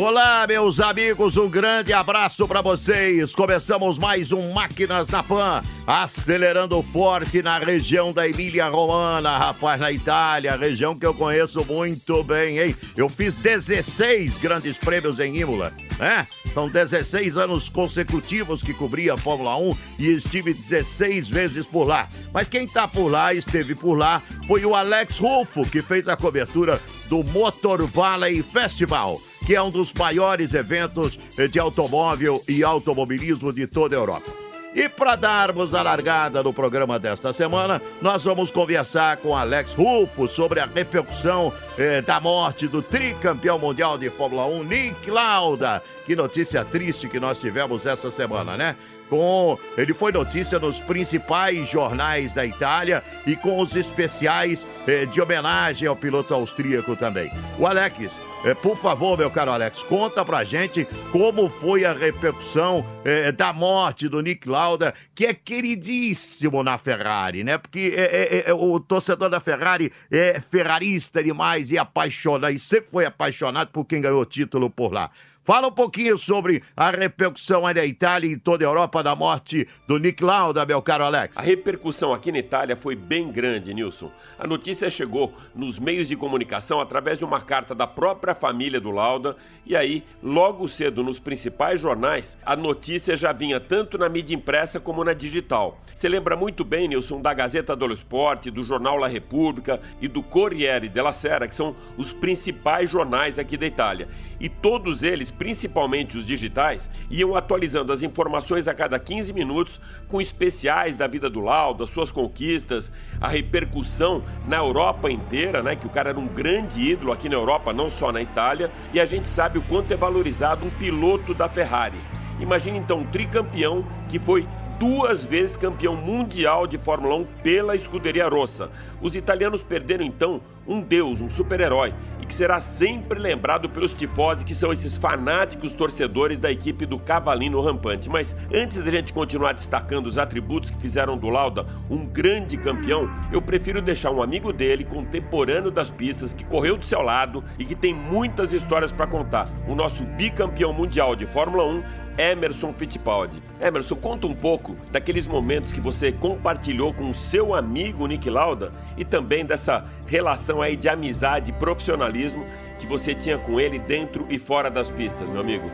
Olá, meus amigos, um grande abraço para vocês. Começamos mais um Máquinas na Pan, acelerando forte na região da Emília-Romana, rapaz, na Itália, região que eu conheço muito bem, hein? Eu fiz 16 grandes prêmios em Imola, né? São 16 anos consecutivos que cobri a Fórmula 1 e estive 16 vezes por lá. Mas quem tá por lá, esteve por lá, foi o Alex Rufo, que fez a cobertura do Motor Valley Festival que é um dos maiores eventos de automóvel e automobilismo de toda a Europa. E para darmos a largada no programa desta semana, nós vamos conversar com Alex Rufo sobre a repercussão eh, da morte do tricampeão mundial de Fórmula 1, Nick Lauda. Que notícia triste que nós tivemos essa semana, né? Com ele foi notícia nos principais jornais da Itália e com os especiais eh, de homenagem ao piloto austríaco também. O Alex, eh, por favor, meu caro Alex, conta pra gente como foi a repercussão eh, da morte do Nick Lauda, que é queridíssimo na Ferrari, né? Porque é, é, é, o torcedor da Ferrari é ferrarista demais e apaixonado, e sempre foi apaixonado por quem ganhou o título por lá. Fala um pouquinho sobre a repercussão aí na Itália e em toda a Europa da morte do Nick Lauda, meu caro Alex. A repercussão aqui na Itália foi bem grande, Nilson. A notícia chegou nos meios de comunicação através de uma carta da própria família do Lauda e aí, logo cedo nos principais jornais, a notícia já vinha tanto na mídia impressa como na digital. Você lembra muito bem, Nilson, da Gazeta dello Sport, do jornal La Repubblica e do Corriere della Sera, que são os principais jornais aqui da Itália. E todos eles, principalmente os digitais, iam atualizando as informações a cada 15 minutos com especiais da vida do Lauda, suas conquistas, a repercussão na Europa inteira, né, que o cara era um grande ídolo aqui na Europa, não só na Itália, e a gente sabe o quanto é valorizado um piloto da Ferrari. Imagine então um tricampeão que foi duas vezes campeão mundial de Fórmula 1 pela escuderia Rossa. Os italianos perderam então um deus, um super-herói, e que será sempre lembrado pelos tifosi, que são esses fanáticos torcedores da equipe do Cavalino Rampante. Mas antes da gente continuar destacando os atributos que fizeram do Lauda um grande campeão, eu prefiro deixar um amigo dele, contemporâneo das pistas, que correu do seu lado e que tem muitas histórias para contar. O nosso bicampeão mundial de Fórmula 1, Emerson Fittipaldi. Emerson, conta um pouco daqueles momentos que você compartilhou com o seu amigo Nick Lauda e também dessa relação aí de amizade e profissionalismo que você tinha com ele dentro e fora das pistas, meu amigo.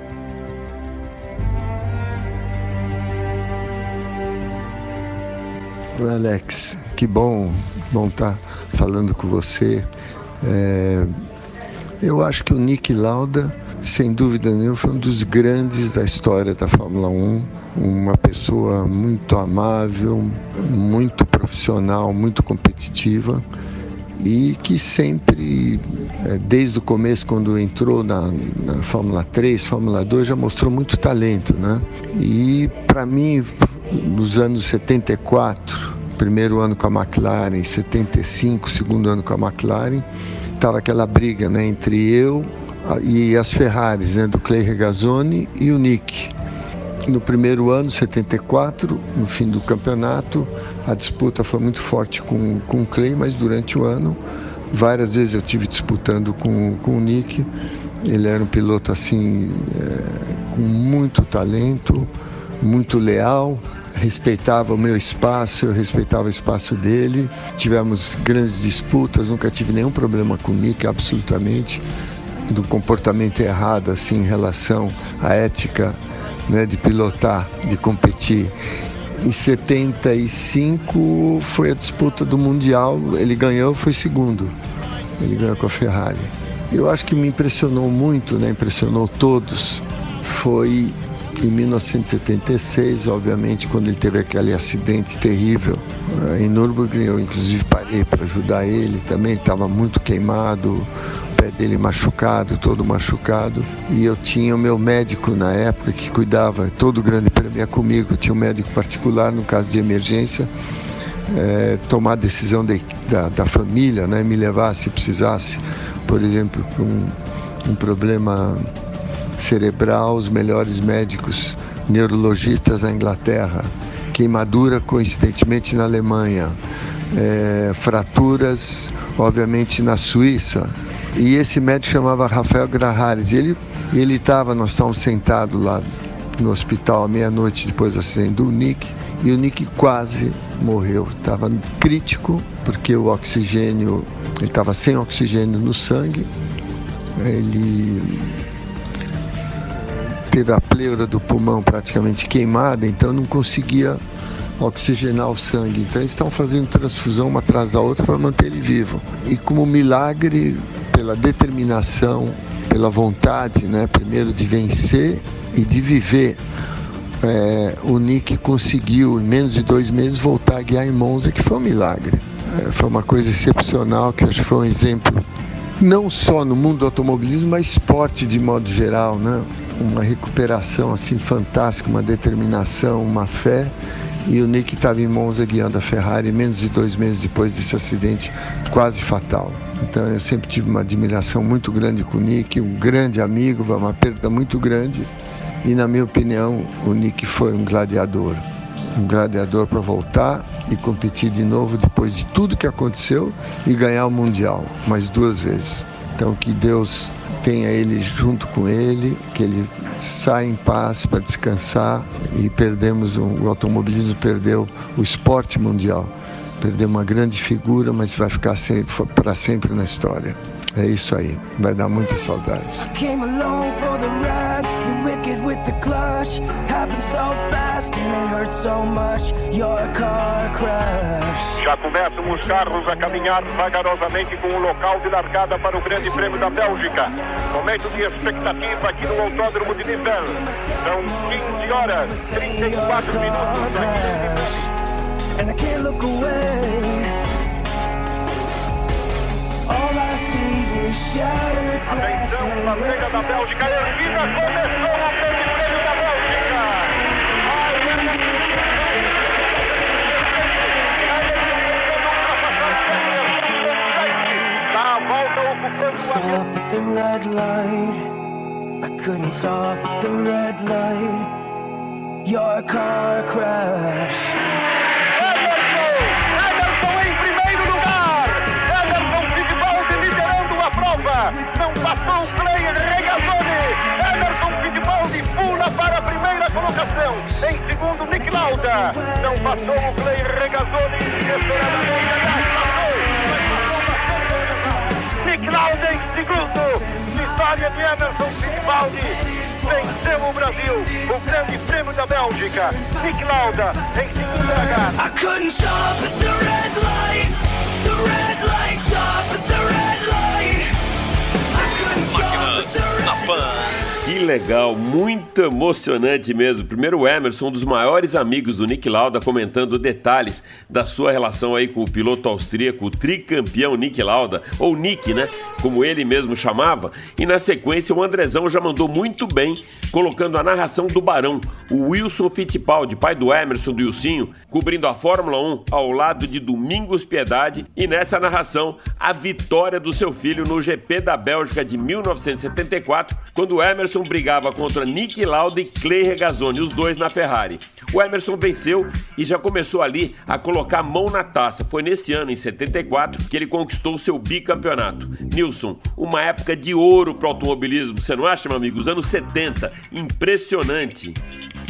Alex, que bom, bom estar falando com você. É, eu acho que o Nick Lauda, sem dúvida nenhuma, foi um dos grandes da história da Fórmula 1. Uma pessoa muito amável, muito profissional, muito competitiva e que sempre, é, desde o começo, quando entrou na, na Fórmula 3, Fórmula 2, já mostrou muito talento, né? E para mim, nos anos 74, primeiro ano com a McLaren, 75, segundo ano com a McLaren, estava aquela briga né, entre eu e as Ferraris, né, do Clay Regazzoni e o Nick. No primeiro ano, 74, no fim do campeonato, a disputa foi muito forte com, com o Clay, mas durante o ano, várias vezes eu tive disputando com, com o Nick. Ele era um piloto assim, é, com muito talento, muito leal, respeitava o meu espaço, eu respeitava o espaço dele. Tivemos grandes disputas, nunca tive nenhum problema com o Nick, absolutamente, do comportamento errado assim em relação à ética né, de pilotar, de competir. Em 75 foi a disputa do Mundial, ele ganhou, foi segundo. Ele ganhou com a Ferrari. Eu acho que me impressionou muito, né, impressionou todos, foi em 1976, obviamente, quando ele teve aquele acidente terrível eh, em Nürburgring, eu inclusive parei para ajudar ele também, estava muito queimado, o pé dele machucado, todo machucado. E eu tinha o meu médico na época que cuidava, todo grande prêmio ia comigo, tinha um médico particular no caso de emergência. É, tomar a decisão de, da, da, família, né, me levar se precisasse, por exemplo, para um, um problema cerebral, os melhores médicos neurologistas na Inglaterra, queimadura coincidentemente na Alemanha, é, fraturas, obviamente, na Suíça. E esse médico chamava Rafael Grahares. Ele ele estava, nós estávamos sentados lá no hospital à meia-noite depois do acidente do Nick e o Nick quase morreu. Estava crítico porque o oxigênio, ele estava sem oxigênio no sangue. Ele teve a pleura do pulmão praticamente queimada, então não conseguia oxigenar o sangue. Então eles estão fazendo transfusão uma atrás da outra para manter ele vivo. E como milagre, pela determinação, pela vontade, né, primeiro de vencer e de viver, é, o Nick conseguiu em menos de dois meses voltar a guiar em Monza, que foi um milagre. É, foi uma coisa excepcional, que acho que foi um exemplo não só no mundo do automobilismo, mas esporte de modo geral, né? Uma recuperação assim fantástica, uma determinação, uma fé. E o Nick estava em Monza guiando a Ferrari menos de dois meses depois desse acidente quase fatal. Então eu sempre tive uma admiração muito grande com o Nick, um grande amigo, uma perda muito grande. E na minha opinião, o Nick foi um gladiador. Um gladiador para voltar e competir de novo depois de tudo que aconteceu e ganhar o Mundial, mais duas vezes. Então que Deus tenha ele junto com ele, que ele saia em paz para descansar e perdemos o automobilismo perdeu o esporte mundial. Perdeu uma grande figura, mas vai ficar para sempre na história. É isso aí, vai dar muita saudade. Já começam os carros a caminhar vagarosamente com o local de largada para o Grande Prêmio da Bélgica. Momento de expectativa aqui no Autódromo de Nivelles. São 15 horas, 34 minutos. And I can't look away. Atenção, a pega Stop at the red light. I couldn't stop at the red light. Your car não passou o Clay Regazzoni. Emerson Fittipaldi pula para a primeira colocação. Em segundo, Nick Lauda. Não passou o Clay Regazzoni. Desesperadamente, passou. Nick Lauda em segundo. Vitória de Emerson Fittipaldi. Venceu o Brasil, o grande prêmio da Bélgica. Nick Lauda em segundo lugar. Máquinas na Pan. Que legal, muito emocionante mesmo. Primeiro o Emerson, um dos maiores amigos do Nick Lauda, comentando detalhes da sua relação aí com o piloto austríaco, o tricampeão Nick Lauda, ou Nick, né? Como ele mesmo chamava. E na sequência o Andrezão já mandou muito bem, colocando a narração do Barão, o Wilson Fittipaldi, pai do Emerson, do Ilcinho, cobrindo a Fórmula 1 ao lado de Domingos Piedade. E nessa narração, a vitória do seu filho no GP da Bélgica de 1974, quando o Emerson Emerson brigava contra Nick Lauda e Clay Regazzoni, os dois na Ferrari. O Emerson venceu e já começou ali a colocar a mão na taça. Foi nesse ano, em 74, que ele conquistou seu bicampeonato. Nilson, uma época de ouro para o automobilismo, você não acha, meu amigo? Os anos 70, impressionante.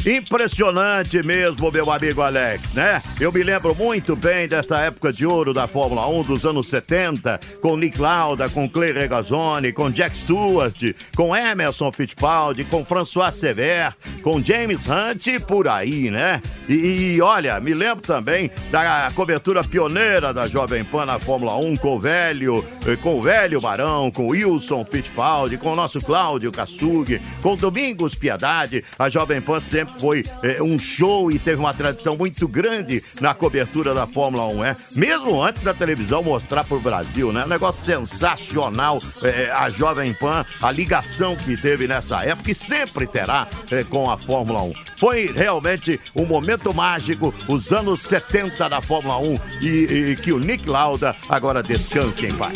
Impressionante mesmo, meu amigo Alex, né? Eu me lembro muito bem desta época de ouro da Fórmula 1 dos anos 70, com Nick Lauda, com Clay Regazzoni, com Jack Stewart, com Emerson Fittipaldi, com François Sever, com James Hunt e por aí, né? E, e olha, me lembro também da cobertura pioneira da Jovem Pan na Fórmula 1 com o velho, eh, com o velho Barão, com Wilson Fittipaldi, com o nosso Cláudio Kassug, com Domingos Piedade. A Jovem Pan sempre foi é, um show e teve uma tradição muito grande na cobertura da Fórmula 1, é? Mesmo antes da televisão mostrar pro Brasil, né? Um negócio sensacional, é, a Jovem Pan, a ligação que teve nessa época e sempre terá é, com a Fórmula 1. Foi realmente um momento mágico, os anos 70 da Fórmula 1 e, e que o Nick Lauda agora descanse em paz.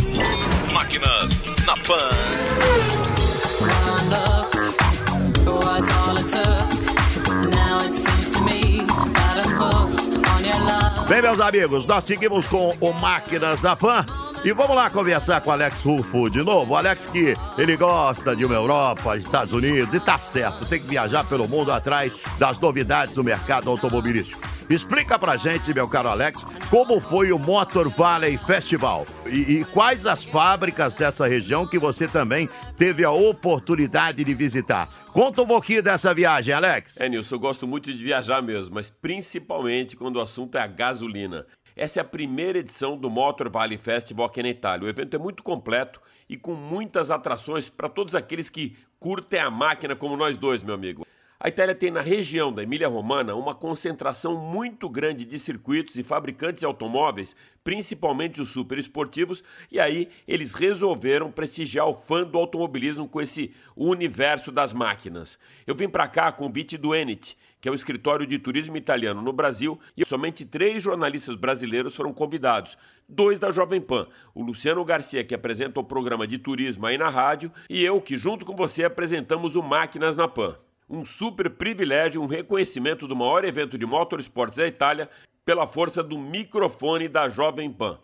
Máquinas na Pan. Bem, meus amigos, nós seguimos com o Máquinas da Pan. E vamos lá conversar com o Alex Rufo de novo. O Alex que ele gosta de uma Europa, Estados Unidos, e tá certo, tem que viajar pelo mundo atrás das novidades do mercado automobilístico. Explica pra gente, meu caro Alex, como foi o Motor Valley Festival e, e, quais as fábricas dessa região que você também teve a oportunidade de visitar. Conta um pouquinho dessa viagem, Alex. É, Nilson, eu gosto muito de viajar mesmo, mas principalmente quando o assunto é a gasolina. Essa é a primeira edição do Motor Valley Festival aqui na Itália. O evento é muito completo e com muitas atrações para todos aqueles que curtem a máquina como nós dois, meu amigo. A Itália tem na região da Emília-Romana uma concentração muito grande de circuitos e fabricantes de automóveis, principalmente os super esportivos, e aí eles resolveram prestigiar o fã do automobilismo com esse universo das máquinas. Eu vim para cá a convite do Enit, que é o escritório de turismo italiano no Brasil, e somente três jornalistas brasileiros foram convidados. Dois da Jovem Pan, o Luciano Garcia, que apresenta o programa de turismo aí na rádio, e eu, que junto com você apresentamos o Máquinas na Pan um super privilégio, um reconhecimento do maior evento de motorsports da Itália pela força do microfone da Jovem Pan.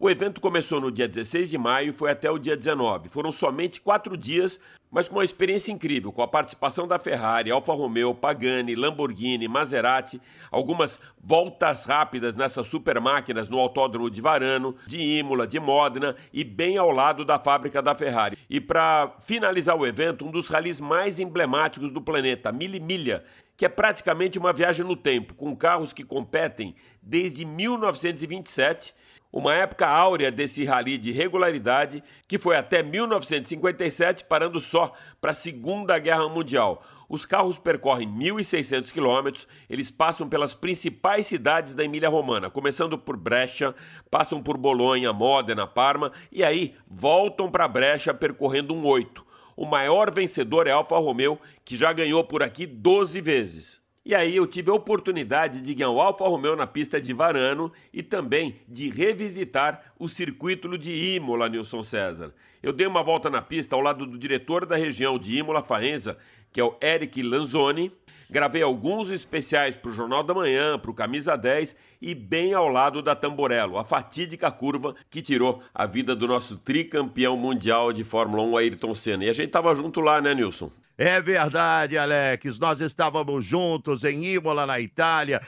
O evento começou no dia 16 de maio e foi até o dia 19. Foram somente quatro dias, mas com uma experiência incrível, com a participação da Ferrari, Alfa Romeo, Pagani, Lamborghini, Maserati, algumas voltas rápidas nessas super máquinas no Autódromo de Varano, de Imola, de Modena e bem ao lado da fábrica da Ferrari. E para finalizar o evento, um dos ralis mais emblemáticos do planeta, Mille Milha, que é praticamente uma viagem no tempo, com carros que competem desde 1927 uma época áurea desse rally de regularidade que foi até 1957, parando só para a Segunda Guerra Mundial. Os carros percorrem 1.600 quilômetros, eles passam pelas principais cidades da Emília-Romana, começando por Brecha, passam por Bolonha, Modena, Parma e aí voltam para Brecha percorrendo um oito. O maior vencedor é Alfa Romeo, que já ganhou por aqui 12 vezes. E aí eu tive a oportunidade de ganhar o Alfa Romeo na pista de Varano e também de revisitar o circuito de Imola, Nilson César. Eu dei uma volta na pista ao lado do diretor da região de Imola Faenza, que é o Eric Lanzoni. Gravei alguns especiais para o Jornal da Manhã, para o Camisa 10 e bem ao lado da Tamborello, a fatídica curva que tirou a vida do nosso tricampeão mundial de Fórmula 1, Ayrton Senna. E a gente tava junto lá, né, Nilson? É verdade, Alex. Nós estávamos juntos em Imola, na Itália,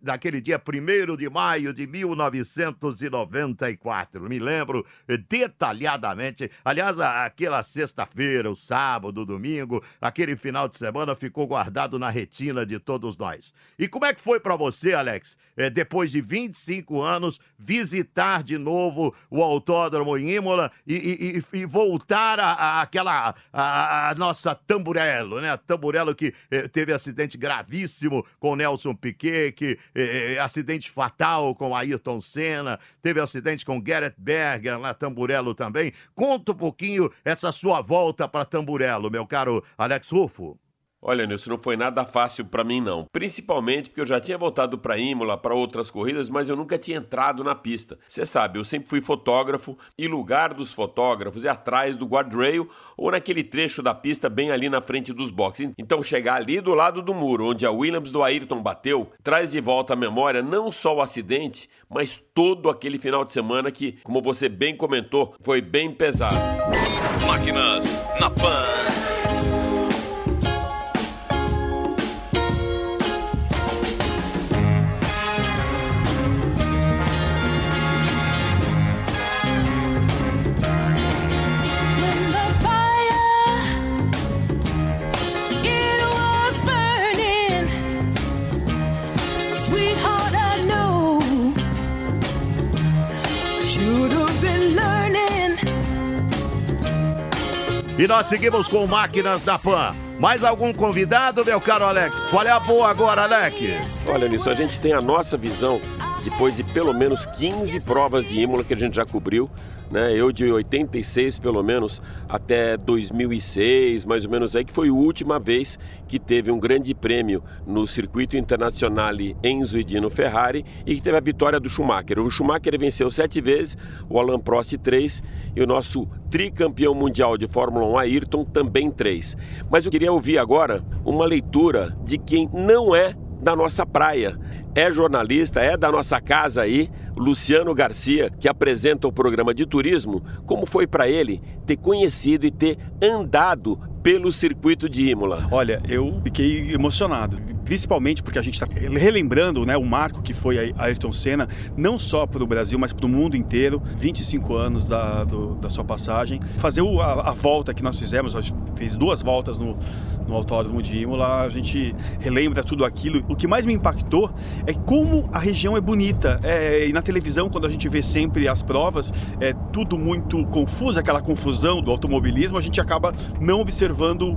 naquele dia 1 de maio de 1994. Me lembro detalhadamente. Aliás, aquela sexta-feira, o sábado, o domingo, aquele final de semana ficou guardado na retina de todos nós. E como é que foi para você, Alex, é, depois de 25 anos, visitar de novo o autódromo em Imola e, e, e voltar àquela a, a, nossa tampa Tamburello, né? Tamburello que eh, teve acidente gravíssimo com Nelson Piquet, que eh, eh, acidente fatal com Ayrton Senna, teve acidente com Gareth Berger na Tamburello também. Conta um pouquinho essa sua volta para Tamburello, meu caro Alex Rufo. Olha, Nilson, não foi nada fácil para mim não. Principalmente porque eu já tinha voltado para Imola, para outras corridas, mas eu nunca tinha entrado na pista. Você sabe, eu sempre fui fotógrafo e lugar dos fotógrafos é atrás do guardrail ou naquele trecho da pista bem ali na frente dos boxes. Então chegar ali do lado do muro onde a Williams do Ayrton bateu, traz de volta à memória não só o acidente, mas todo aquele final de semana que, como você bem comentou, foi bem pesado. Máquinas na Pan. E nós seguimos com Máquinas da Pan. Mais algum convidado, meu caro Alex? Qual é a boa agora, Alex? Olha, nisso a gente tem a nossa visão depois de pelo menos 15 provas de Imola que a gente já cobriu, né? Eu de 86 pelo menos até 2006, mais ou menos aí que foi a última vez que teve um grande prêmio no circuito internacional Enzo e Dino Ferrari e que teve a vitória do Schumacher. O Schumacher venceu sete vezes, o Alan Prost três e o nosso tricampeão mundial de Fórmula 1 Ayrton também três. Mas eu queria ouvir agora uma leitura de quem não é da nossa praia. É jornalista, é da nossa casa aí, Luciano Garcia, que apresenta o programa de turismo, como foi para ele ter conhecido e ter andado pelo circuito de Imola. Olha, eu fiquei emocionado, principalmente porque a gente está relembrando né, o marco que foi a Ayrton Senna, não só para o Brasil, mas para o mundo inteiro, 25 anos da, do, da sua passagem. Fazer a, a, volta que nós fizemos, a gente fez duas voltas no, no Autódromo de Imola, a gente relembra tudo aquilo. O que mais me impactou é como a região é bonita. É, e na televisão, quando a gente vê sempre as provas, é tudo muito confuso, aquela confusão do automobilismo, a gente acaba não observando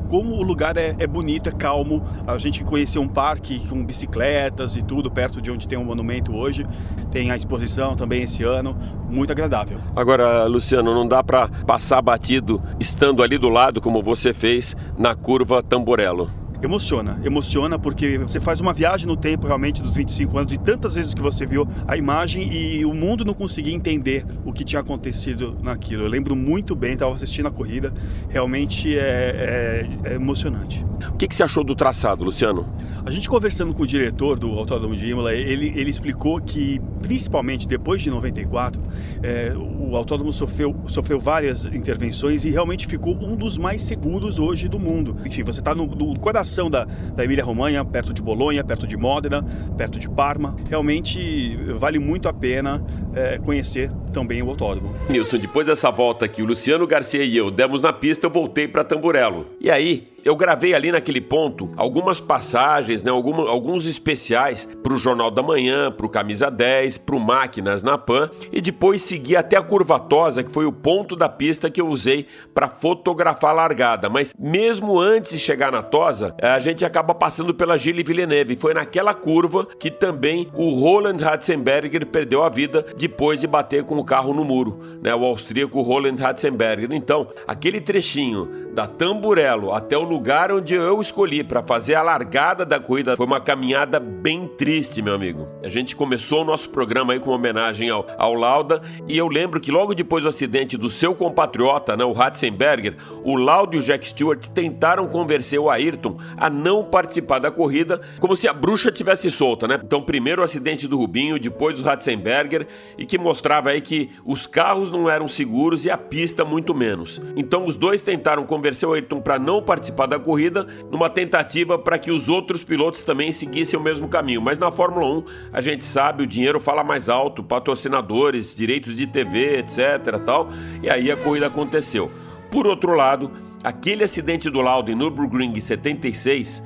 como o lugar é, é bonito, é calmo. A gente conheceu um parque com bicicletas e tudo perto de onde tem um monumento hoje. Tem a exposição também esse ano, muito agradável. Agora, Luciano, não dá para passar batido estando ali do lado como você fez na curva Tamborello emociona. Emociona porque você faz uma viagem no tempo realmente dos 25 anos, de tantas vezes que você viu a imagem e o mundo não conseguia entender o que tinha acontecido naquilo. Eu lembro muito bem, estava assistindo a corrida, realmente é, é, é emocionante. O que, que você achou do traçado, Luciano? A gente conversando com o diretor do Autódromo de Imola, ele, ele explicou que, principalmente depois de 94, é, o autódromo sofreu, sofreu várias intervenções e realmente ficou um dos mais seguros hoje do mundo. Enfim, você está no, no, coração da, da Emília-Romanha, perto de Bolonha, perto de Modena, perto de Parma. Realmente vale muito a pena é, conhecer também o autódromo. Nilson, depois dessa volta que o Luciano Garcia e eu demos na pista, eu voltei para Tamburello. E aí, eu gravei ali naquele ponto algumas passagens, né, alguns especiais para o Jornal da Manhã, para o Camisa 10, para o Máquinas na Pan e depois segui até a Curvatosa, que foi o ponto da pista que eu usei para fotografar a largada. Mas mesmo antes de chegar na Tosa, a gente acaba passando pela Gilles Villeneuve. Foi naquela curva que também o Roland Ratzenberger perdeu a vida depois de bater com o carro no muro, né, o austríaco Roland Ratzenberger. Então, aquele trechinho da Tamburello até o lugar onde eu escolhi para fazer a largada da corrida foi uma caminhada bem triste, meu amigo. A gente começou o nosso programa aí com homenagem ao, ao Lauda e eu lembro que logo depois do acidente do seu compatriota, né, o Ratzenberger, o Lauda e o Jack Stewart tentaram convencer o Ayrton a não participar da corrida, como se a bruxa tivesse solta, né? Então, primeiro o acidente do Rubinho, depois o Ratzenberger e que mostrava aí que os carros não eram seguros e a pista muito menos. Então, os dois tentaram convencer o Ayrton para não participar da corrida, numa tentativa para que os outros pilotos também seguissem o mesmo caminho. Mas na Fórmula 1, a gente sabe, o dinheiro fala mais alto, patrocinadores, direitos de TV, etc, tal, e aí a corrida aconteceu. Por outro lado, aquele acidente do Lauda em Nürburgring em 76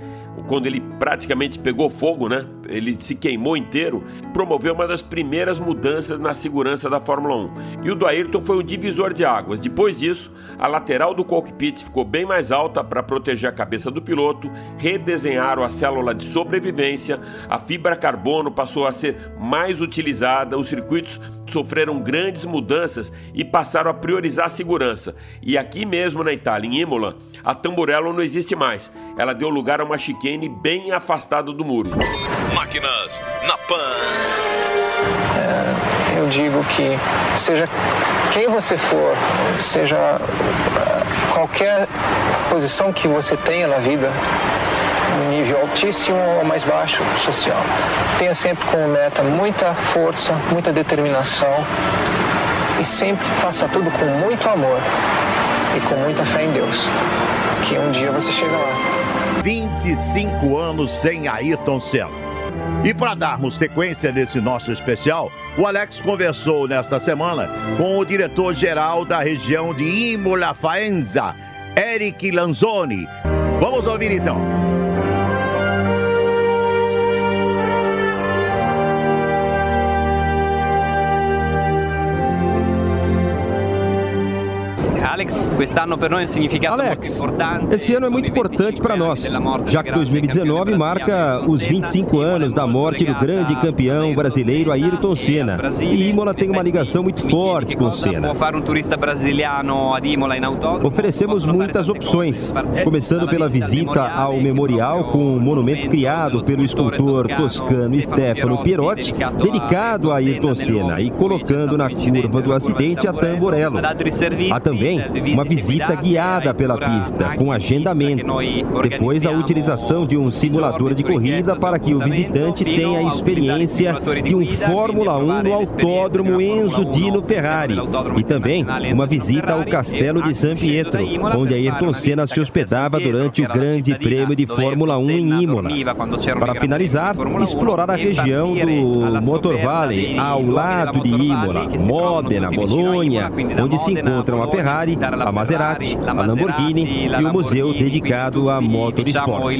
quando ele praticamente pegou fogo, né? Ele se queimou inteiro, promoveu uma das primeiras mudanças na segurança da Fórmula 1. E o do Ayrton foi um divisor de águas. Depois disso, a lateral do cockpit ficou bem mais alta para proteger a cabeça do piloto, redesenharam a célula de sobrevivência, a fibra carbono passou a ser mais utilizada, os circuitos sofreram grandes mudanças e passaram a priorizar a segurança. E aqui mesmo na Itália, em Imola, a Tamburello não existe mais. Ela deu lugar a uma chicane bem afastada do muro. Máquinas na Pan. É, eu digo que seja quem você for, seja é, qualquer posição que você tenha na vida, nível altíssimo ou mais baixo social. Tenha sempre como meta muita força, muita determinação e sempre faça tudo com muito amor e com muita fé em Deus, que um dia você chega lá. 25 anos sem Ayrton Senna. E para darmos sequência nesse nosso especial, o Alex conversou nesta semana com o diretor-geral da região de Imola Faenza, Eric Lanzoni. Vamos ouvir então. Alex, esse ano é muito importante para nós, já que 2019 marca os 25 anos da morte do grande campeão brasileiro Ayrton Senna. E Imola tem uma ligação muito forte com Senna. Oferecemos muitas opções, começando pela visita ao memorial com um monumento criado pelo escultor toscano Stefano Pierotti, dedicado a Ayrton Senna e colocando na curva do acidente a Tamborello. Há também uma visita guiada pela pista, com agendamento. Depois, a utilização de um simulador de corrida para que o visitante tenha a experiência de um Fórmula 1 no Autódromo Enzo Dino Ferrari. E também uma visita ao Castelo de San Pietro, onde Ayrton Senna se hospedava durante o Grande Prêmio de Fórmula 1 em Imola. Para finalizar, explorar a região do Motor Valley, ao lado de Imola, Modena, Bologna, onde se encontram a Ferrari, a Maserati, a Lamborghini e o museu dedicado a motorsports.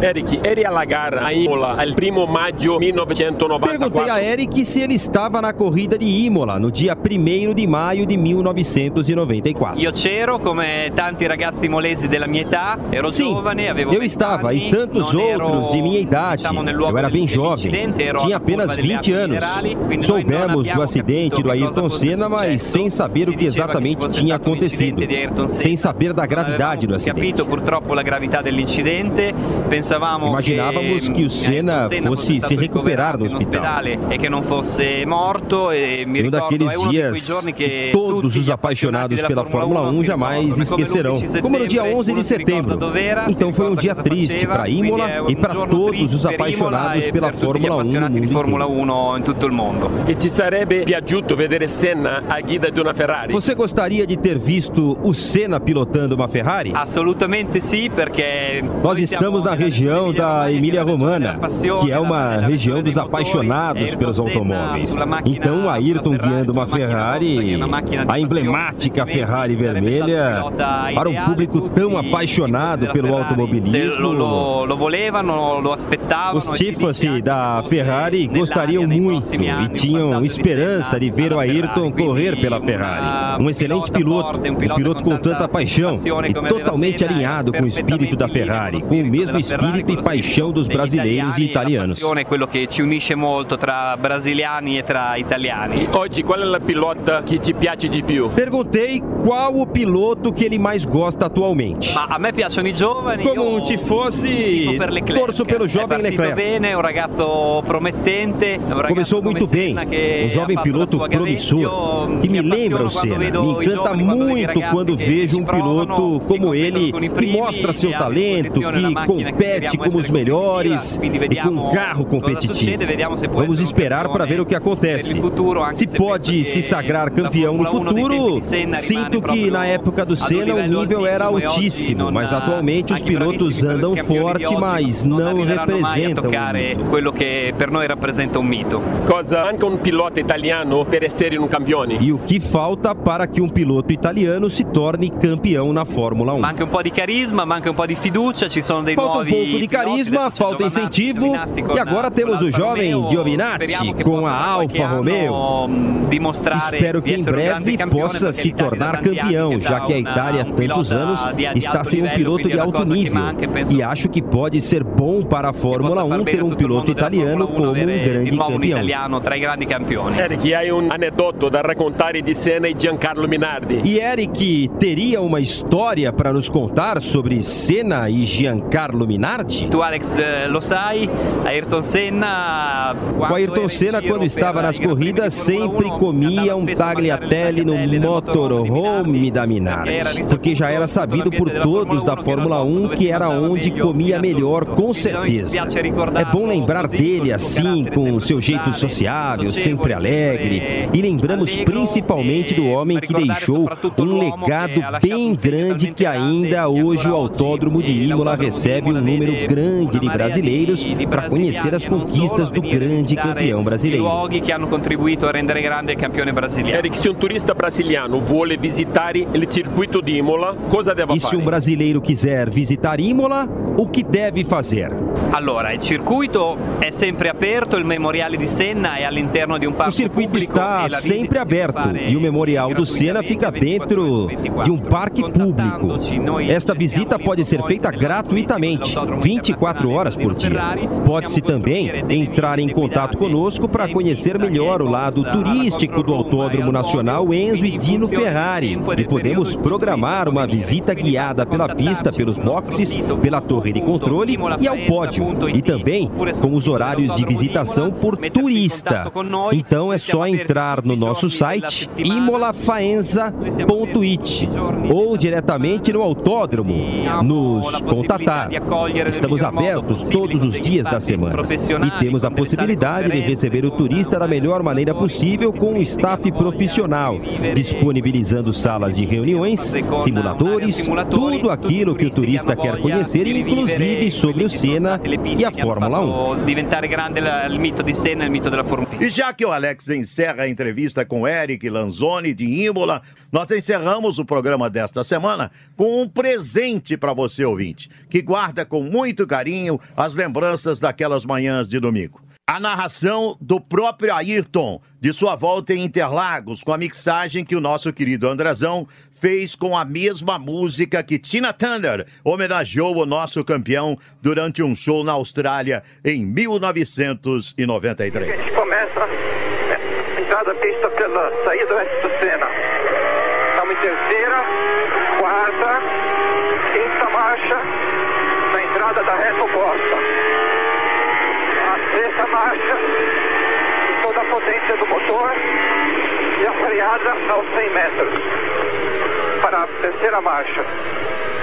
Eric, eri alla gara a Imola al primo maggio 1994. Perguntei a Eric se ele estava na corrida de Imola no dia 1 de maio de 1994. Io c'ero come tanti ragazzi molesi della mia età, ero Sim, giovane, avevo eu 20 estava anni, e tantos outros de minha idade. Eu era bem jovem, tinha apenas delle 20 acque anos. Soubemos do acidente do Ayrton Senna, mas. Sem saber o que exatamente tinha acontecido, sem saber da gravidade do acidente. Imaginávamos que o mm, Senna fosse se recuperar no hospital. e e Um daqueles dias que todos os apaixonados pela Fórmula 1 si jamais esquecerão. l'11 Como no dia settembre, 11 de setembro. Então foi um dia triste para Imola e para todos triste os apaixonados pela Fórmula 1 no mundo di Formula inteiro. 1 in tutto il mondo. E ti sarebbe piaciuto vedere Senna a guida di una Ferrari? Você gostaria de ter visto o Senna pilotando uma Ferrari? Assolutamente sì, perché Nós estamos na região da Emília-Romana, que é uma região dos apaixonados pelos automóveis. Então, Ayrton guiando uma Ferrari, a emblemática Ferrari vermelha, para um público tão apaixonado pelo automobilismo, os si tifosi dice da Ferrari gostariam muito e tinham esperança de ver o Ayrton correr pela Ferrari. Um excelente piloto, um piloto com tanta paixão e totalmente alinhado com o espírito da Ferrari, com o mesmo espírito e paixão dos brasileiros e italianos. quello che ci unisce molto tra brasiliani e tra italiani. Oggi qual è la pilota che ti piace di più? Perguntei qual o piloto que ele mais gosta atualmente. Ma a me piacciono i giovani. Como un tifosi, torço pelo jovem Leclerc. bene, un ragazzo promettente. un ragazzo Começou come muito bem, um jovem piloto promissor, que me lembra o Senna. Me encanta muito quando vejo um piloto como ele, que mostra seu talento, que compete como os melhores e com um carro competitivo. Vamos esperar para ver o que acontece. anche Se pode se sagrar campeão no Formula 1 dei tempi futuro, sinto que na época do Senna o nível era altíssimo, mas atualmente os anche pilotos andam forte, mas não representam. o toccare mito. quello che per noi rappresenta un mito. Cosa manca un pilota italiano per essere un campione? E o que falta para que um piloto italiano se torne campeão na Fórmula 1? Manca un po' di carisma, manca un po' di fiducia, ci sono dei Falta um pouco de carisma, falta incentivo e agora temos o jovem Romeo. Giovinazzi com a Alfa Romeo. Espero que em breve possa se tornar campeão, já que a Itália há tantos anos está sem um piloto de alto nível. e acho que pode ser bom para a Fórmula possa far 1 bene ter um piloto italiano Formula 1 como um grande campeão. Eric, hai un aneddoto da di Senna e Giancarlo Minardi? E Eric teria uma história para nos contar sobre Senna e Giancarlo Minardi? Tu Alex eh, lo sai, Ayrton Senna O Ayrton Senna, quando estava nas corridas, sempre comia um tagliatelle no motorhome da Minardi, porque já era sabido por todos da Fórmula 1 que era onde comia melhor, com certeza. É bom lembrar dele assim, com seu jeito sociável, sempre alegre, e lembramos principalmente do homem que deixou um legado bem grande que ainda hoje o Autódromo de Imola recebe um número grande de brasileiros para conhecer as conquistas do grande campeão brasileiro. luoghi che hanno contribuito a rendere grande il campione brasiliano. Eric, se un turista brasiliano vuole visitare il circuito di Imola, cosa deve E se um brasileiro quiser visitar Imola, o que deve fazer? Allora, il circuito è sempre aperto, il memoriale di Senna è all'interno di un parco O circuito pubblico está sempre aberto e o Memorial do Sena fica dentro de um parque público. Esta visita pode ser feita gratuitamente, 24 horas por dia. Pode-se também entrar em contato conosco para conhecer melhor o lado turístico do Autódromo Nacional Enzo e Dino Ferrari. E podemos programar uma visita guiada pela pista, pelos boxes, pela torre de controle e ao pódio. E também com os horários de visitação por turista. Então é só entrar no nosso site imolafaenza.it ou diretamente no autódromo nos contatar. Estamos abertos todos os dias da semana. E temos a possibilidade de receber o turista da melhor maneira possível com um staff profissional, disponibilizando salas de reuniões, simuladores, tudo aquilo que o turista quer conhecer, inclusive sobre o Senna e a Fórmula 1. diventare grande il mito di Senna il mito della Formula 1. E já que o Alex encerra a entrevista com Eric Lanzoni de Imola, nós encerramos o programa desta semana com um presente para você, ouvinte, que guarda com muito carinho as lembranças daquelas manhãs de domingo. A narração do próprio Ayrton, de sua volta em Interlagos, com a mixagem que o nosso querido Andrezão fez com a mesma música que Tina Turner homenageou o nosso campeão durante um show na Austrália em 1993. A gente começa a entrada da pista pela saída do Senna. Estamos em terceira, quarta, quinta marcha na entrada da reta oposta. Marcha, toda a potência do motor e a freada aos 100 metros. Para a terceira marcha,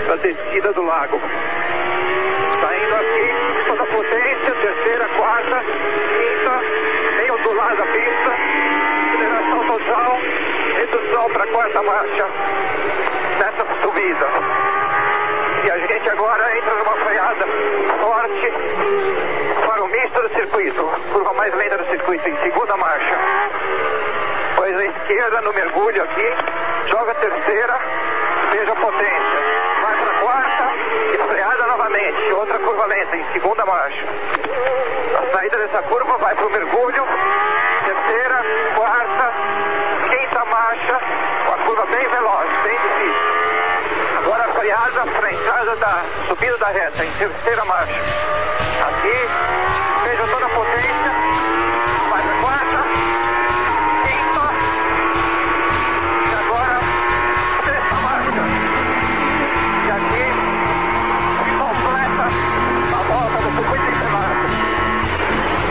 da descida do lago. Saindo aqui, toda a potência, terceira, quarta, quinta, meio do lado da pista, aceleração total, redução para a quarta marcha nessa subida. E a gente agora entra numa freada forte misto do circuito, curva mais lenta do circuito, em segunda marcha. Pois a esquerda no mergulho aqui, joga a terceira, veja a potência. Vai para a quarta e freada novamente, outra curva lenta, em segunda marcha. A saída dessa curva vai para o mergulho, terceira, quarta, quinta marcha, uma curva bem veloz, bem difícil. Agora a freada para a entrada da subida da reta, em terceira marcha. Aqui, veja toda a potência, para a quarta, quinta, e agora sexta marcha. E aqui, completa a volta do circuito encerrado.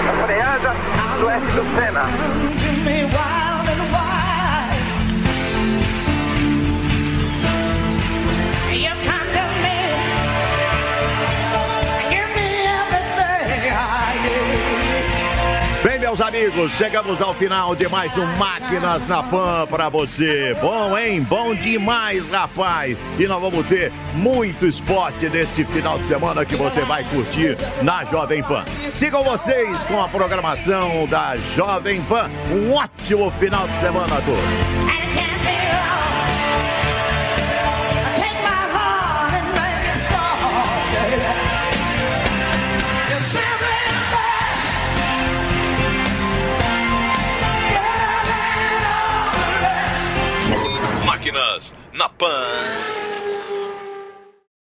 A freada do S do Senna. Meus amigos, chegamos ao final de mais um Máquinas na Pan para você. Bom, hein? Bom demais, rapaz. E nós vamos ter muito esporte neste final de semana que você vai curtir na Jovem Pan. Sigam vocês com a programação da Jovem Pan. Um ótimo final de semana a todos. máquinas na PAN.